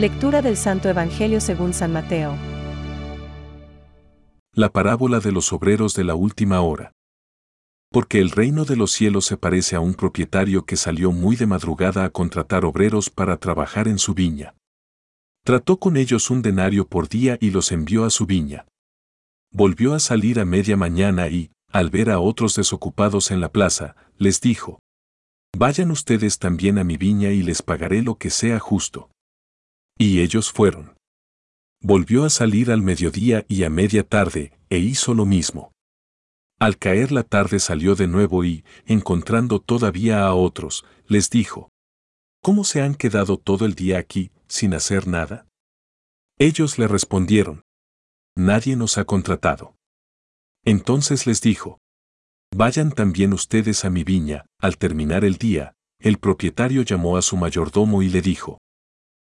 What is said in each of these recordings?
Lectura del Santo Evangelio según San Mateo. La parábola de los obreros de la última hora. Porque el reino de los cielos se parece a un propietario que salió muy de madrugada a contratar obreros para trabajar en su viña. Trató con ellos un denario por día y los envió a su viña. Volvió a salir a media mañana y, al ver a otros desocupados en la plaza, les dijo, Vayan ustedes también a mi viña y les pagaré lo que sea justo. Y ellos fueron. Volvió a salir al mediodía y a media tarde, e hizo lo mismo. Al caer la tarde salió de nuevo y, encontrando todavía a otros, les dijo, ¿Cómo se han quedado todo el día aquí, sin hacer nada? Ellos le respondieron, Nadie nos ha contratado. Entonces les dijo, Vayan también ustedes a mi viña, al terminar el día, el propietario llamó a su mayordomo y le dijo,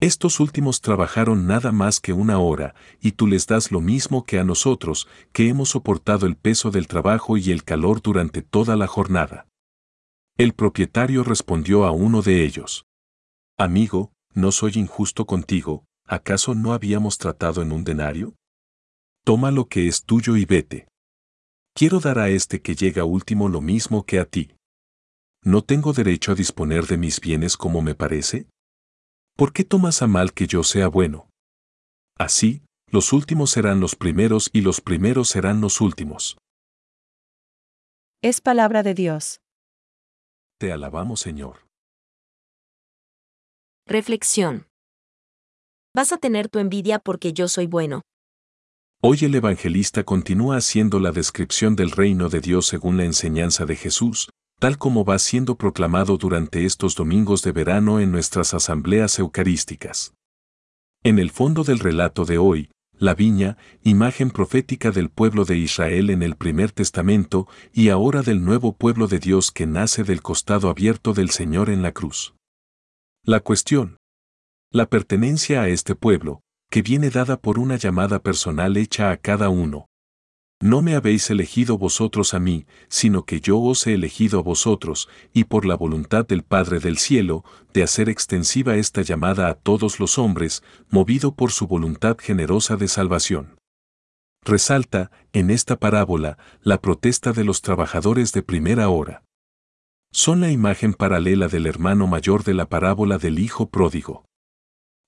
Estos últimos trabajaron nada más que una hora, y tú les das lo mismo que a nosotros, que hemos soportado el peso del trabajo y el calor durante toda la jornada. El propietario respondió a uno de ellos. Amigo, no soy injusto contigo, ¿acaso no habíamos tratado en un denario? Toma lo que es tuyo y vete. Quiero dar a este que llega último lo mismo que a ti. ¿No tengo derecho a disponer de mis bienes como me parece? ¿Por qué tomas a mal que yo sea bueno? Así, los últimos serán los primeros y los primeros serán los últimos. Es palabra de Dios. Te alabamos, Señor. Reflexión. Vas a tener tu envidia porque yo soy bueno. Hoy el evangelista continúa haciendo la descripción del reino de Dios según la enseñanza de Jesús, tal como va siendo proclamado durante estos domingos de verano en nuestras asambleas eucarísticas. En el fondo del relato de hoy, la viña, imagen profética del pueblo de Israel en el primer testamento y ahora del nuevo pueblo de Dios que nace del costado abierto del Señor en la cruz. La cuestión. La pertenencia a este pueblo, que viene dada por una llamada personal hecha a cada uno. No me habéis elegido vosotros a mí, sino que yo os he elegido a vosotros, y por la voluntad del Padre del cielo, de hacer extensiva esta llamada a todos los hombres, movido por su voluntad generosa de salvación. Resalta, en esta parábola, la protesta de los trabajadores de primera hora. Son la imagen paralela del hermano mayor de la parábola del Hijo pródigo.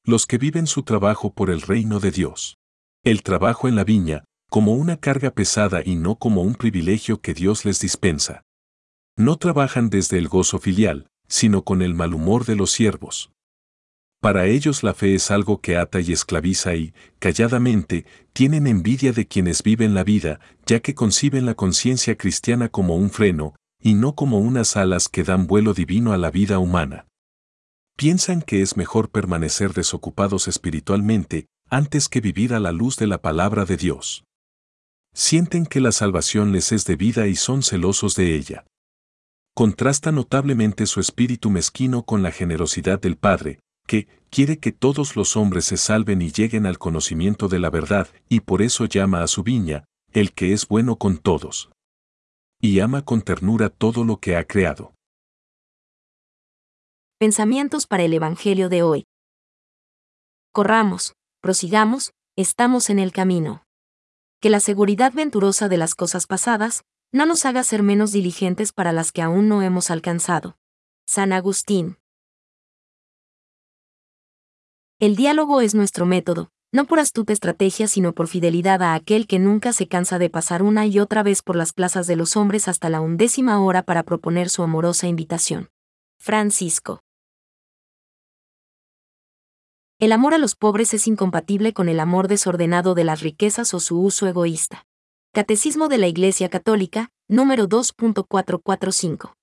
Los que viven su trabajo por el reino de Dios. El trabajo en la viña, como una carga pesada y no como un privilegio que Dios les dispensa. No trabajan desde el gozo filial, sino con el mal humor de los siervos. Para ellos la fe es algo que ata y esclaviza y, calladamente, tienen envidia de quienes viven la vida, ya que conciben la conciencia cristiana como un freno, y no como unas alas que dan vuelo divino a la vida humana. Piensan que es mejor permanecer desocupados espiritualmente, antes que vivir a la luz de la palabra de Dios sienten que la salvación les es debida y son celosos de ella. Contrasta notablemente su espíritu mezquino con la generosidad del Padre, que quiere que todos los hombres se salven y lleguen al conocimiento de la verdad, y por eso llama a su viña, el que es bueno con todos. Y ama con ternura todo lo que ha creado. Pensamientos para el Evangelio de hoy. Corramos, prosigamos, estamos en el camino que la seguridad venturosa de las cosas pasadas no nos haga ser menos diligentes para las que aún no hemos alcanzado. San Agustín. El diálogo es nuestro método, no por astuta estrategia sino por fidelidad a aquel que nunca se cansa de pasar una y otra vez por las plazas de los hombres hasta la undécima hora para proponer su amorosa invitación. Francisco. El amor a los pobres es incompatible con el amor desordenado de las riquezas o su uso egoísta. Catecismo de la Iglesia Católica, número 2.445.